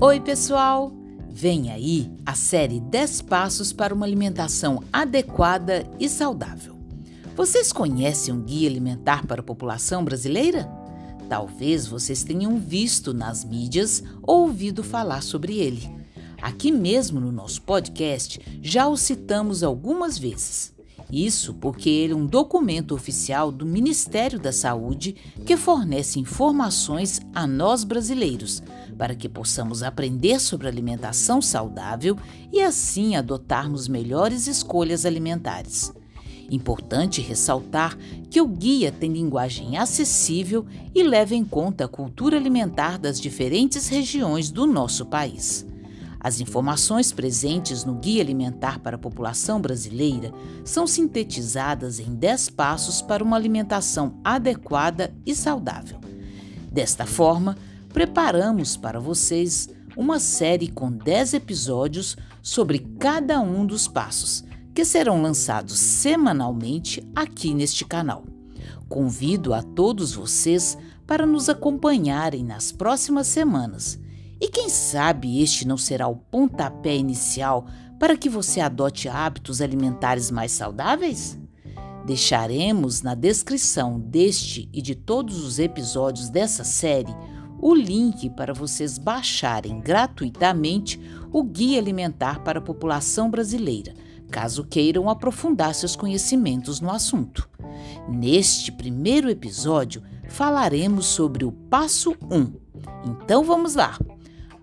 Oi, pessoal! Vem aí a série 10 Passos para uma Alimentação Adequada e Saudável. Vocês conhecem um guia alimentar para a população brasileira? Talvez vocês tenham visto nas mídias ou ouvido falar sobre ele. Aqui mesmo no nosso podcast já o citamos algumas vezes. Isso porque ele é um documento oficial do Ministério da Saúde que fornece informações a nós brasileiros para que possamos aprender sobre alimentação saudável e assim adotarmos melhores escolhas alimentares. Importante ressaltar que o guia tem linguagem acessível e leva em conta a cultura alimentar das diferentes regiões do nosso país. As informações presentes no Guia Alimentar para a População Brasileira são sintetizadas em 10 passos para uma alimentação adequada e saudável. Desta forma, preparamos para vocês uma série com 10 episódios sobre cada um dos passos, que serão lançados semanalmente aqui neste canal. Convido a todos vocês para nos acompanharem nas próximas semanas e quem sabe este não será o pontapé inicial para que você adote hábitos alimentares mais saudáveis? Deixaremos na descrição deste e de todos os episódios dessa série o link para vocês baixarem gratuitamente o Guia Alimentar para a População Brasileira, caso queiram aprofundar seus conhecimentos no assunto. Neste primeiro episódio, falaremos sobre o passo 1. Então vamos lá!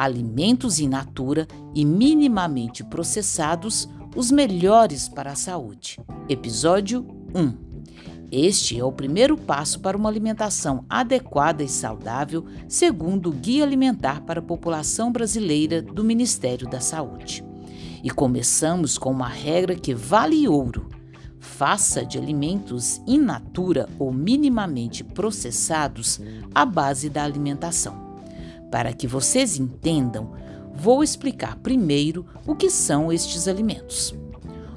Alimentos in natura e minimamente processados, os melhores para a saúde. Episódio 1. Este é o primeiro passo para uma alimentação adequada e saudável, segundo o Guia Alimentar para a População Brasileira do Ministério da Saúde. E começamos com uma regra que vale ouro. Faça de alimentos in natura ou minimamente processados a base da alimentação. Para que vocês entendam, vou explicar primeiro o que são estes alimentos.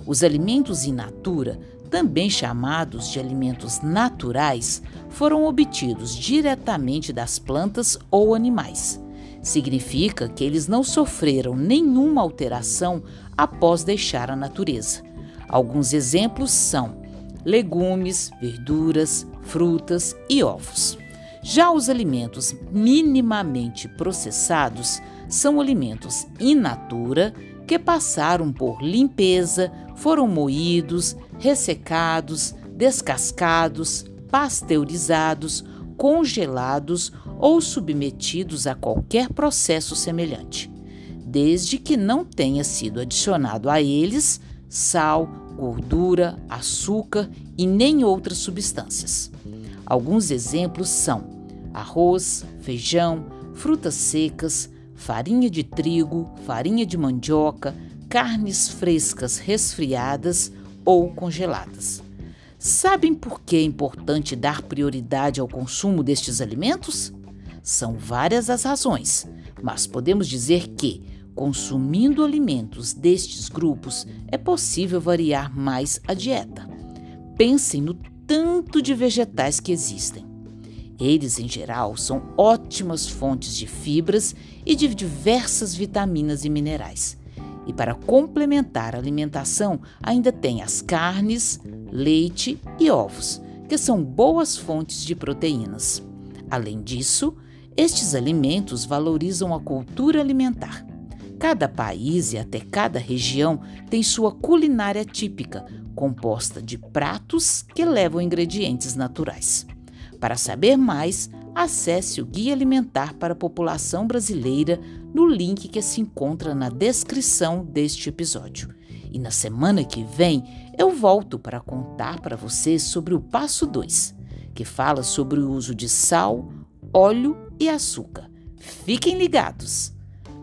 Os alimentos in natura, também chamados de alimentos naturais, foram obtidos diretamente das plantas ou animais. Significa que eles não sofreram nenhuma alteração após deixar a natureza. Alguns exemplos são legumes, verduras, frutas e ovos. Já os alimentos minimamente processados são alimentos in natura que passaram por limpeza, foram moídos, ressecados, descascados, pasteurizados, congelados ou submetidos a qualquer processo semelhante, desde que não tenha sido adicionado a eles sal, gordura, açúcar e nem outras substâncias. Alguns exemplos são arroz, feijão, frutas secas, farinha de trigo, farinha de mandioca, carnes frescas resfriadas ou congeladas. Sabem por que é importante dar prioridade ao consumo destes alimentos? São várias as razões, mas podemos dizer que, consumindo alimentos destes grupos, é possível variar mais a dieta. Pensem no tanto de vegetais que existem. Eles, em geral, são ótimas fontes de fibras e de diversas vitaminas e minerais. E para complementar a alimentação, ainda tem as carnes, leite e ovos, que são boas fontes de proteínas. Além disso, estes alimentos valorizam a cultura alimentar. Cada país e até cada região tem sua culinária típica, composta de pratos que levam ingredientes naturais. Para saber mais, acesse o Guia Alimentar para a População Brasileira no link que se encontra na descrição deste episódio. E na semana que vem eu volto para contar para vocês sobre o passo 2, que fala sobre o uso de sal, óleo e açúcar. Fiquem ligados!